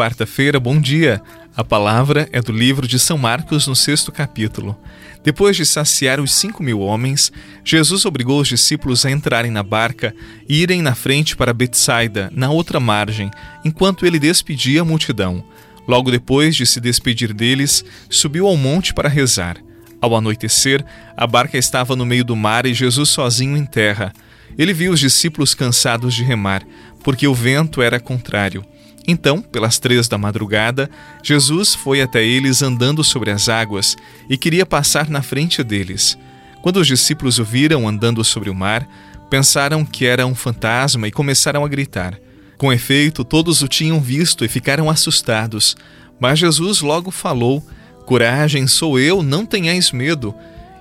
quarta-feira, bom dia. A palavra é do livro de São Marcos, no sexto capítulo. Depois de saciar os cinco mil homens, Jesus obrigou os discípulos a entrarem na barca e irem na frente para Betsaida, na outra margem, enquanto ele despedia a multidão. Logo depois de se despedir deles, subiu ao monte para rezar. Ao anoitecer, a barca estava no meio do mar e Jesus sozinho em terra. Ele viu os discípulos cansados de remar, porque o vento era contrário. Então, pelas três da madrugada, Jesus foi até eles andando sobre as águas e queria passar na frente deles. Quando os discípulos o viram andando sobre o mar, pensaram que era um fantasma e começaram a gritar. Com efeito, todos o tinham visto e ficaram assustados. Mas Jesus logo falou: Coragem, sou eu, não tenhais medo.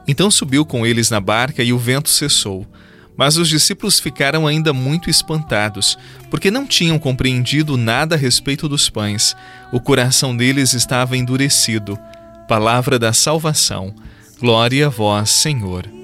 Então subiu com eles na barca e o vento cessou. Mas os discípulos ficaram ainda muito espantados, porque não tinham compreendido nada a respeito dos pães. O coração deles estava endurecido. Palavra da salvação. Glória a vós, Senhor.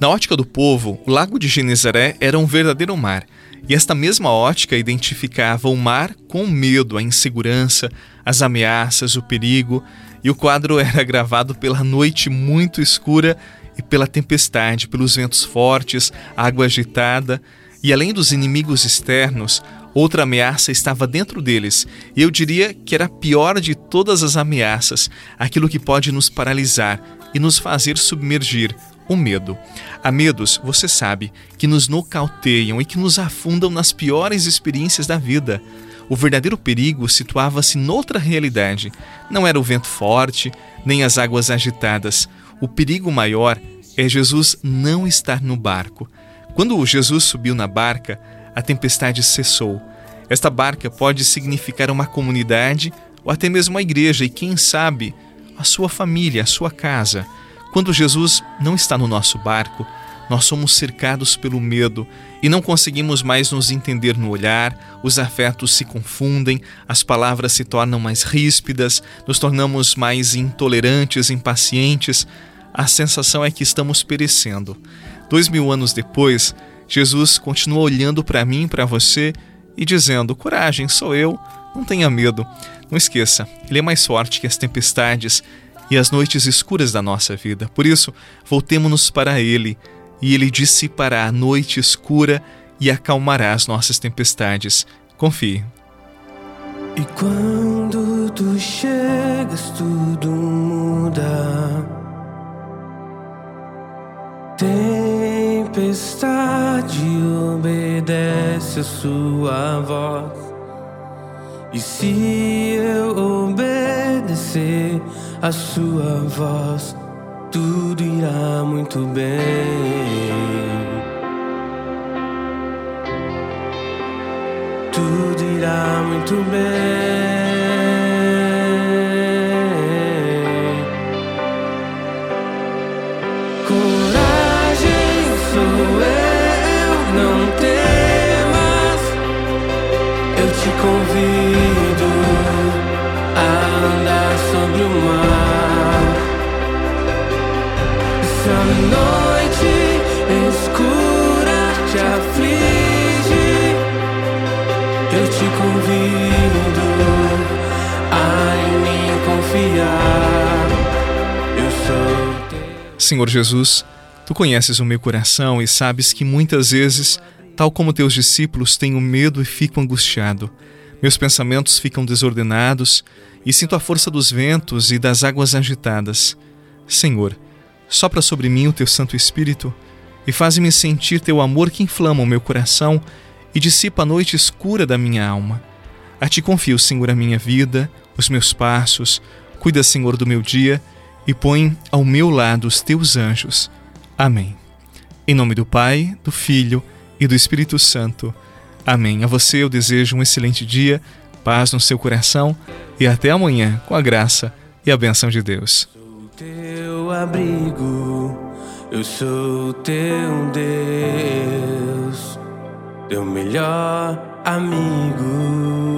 Na ótica do povo, o lago de Genezaré era um verdadeiro mar, e esta mesma ótica identificava o mar com o medo, a insegurança, as ameaças, o perigo, e o quadro era gravado pela noite muito escura e pela tempestade, pelos ventos fortes, água agitada, e além dos inimigos externos, outra ameaça estava dentro deles, e eu diria que era a pior de todas as ameaças, aquilo que pode nos paralisar e nos fazer submergir, o medo. Há medos, você sabe, que nos nocauteiam e que nos afundam nas piores experiências da vida. O verdadeiro perigo situava-se noutra realidade. Não era o vento forte, nem as águas agitadas. O perigo maior é Jesus não estar no barco. Quando Jesus subiu na barca, a tempestade cessou. Esta barca pode significar uma comunidade ou até mesmo uma igreja e, quem sabe, a sua família, a sua casa. Quando Jesus não está no nosso barco, nós somos cercados pelo medo e não conseguimos mais nos entender no olhar, os afetos se confundem, as palavras se tornam mais ríspidas, nos tornamos mais intolerantes, impacientes. A sensação é que estamos perecendo. Dois mil anos depois, Jesus continua olhando para mim e para você e dizendo: Coragem, sou eu, não tenha medo. Não esqueça, Ele é mais forte que as tempestades e as noites escuras da nossa vida. Por isso, voltemo-nos para Ele, e Ele dissipará a noite escura e acalmará as nossas tempestades. Confie. E quando tu chegas, tudo muda. Tempestade obedece a sua voz. E se eu obedecer a sua voz, tudo irá muito bem. Tudo irá muito bem. Senhor Jesus, tu conheces o meu coração e sabes que muitas vezes Tal como teus discípulos, tenho medo e fico angustiado. Meus pensamentos ficam desordenados e sinto a força dos ventos e das águas agitadas. Senhor, sopra sobre mim o teu Santo Espírito e faz-me sentir teu amor que inflama o meu coração e dissipa a noite escura da minha alma. A ti confio, Senhor, a minha vida, os meus passos. Cuida, Senhor, do meu dia e põe ao meu lado os teus anjos. Amém. Em nome do Pai, do Filho e do Espírito Santo. Amém. A você eu desejo um excelente dia, paz no seu coração e até amanhã, com a graça e a benção de Deus. Abrigo, eu sou teu Deus, teu melhor amigo.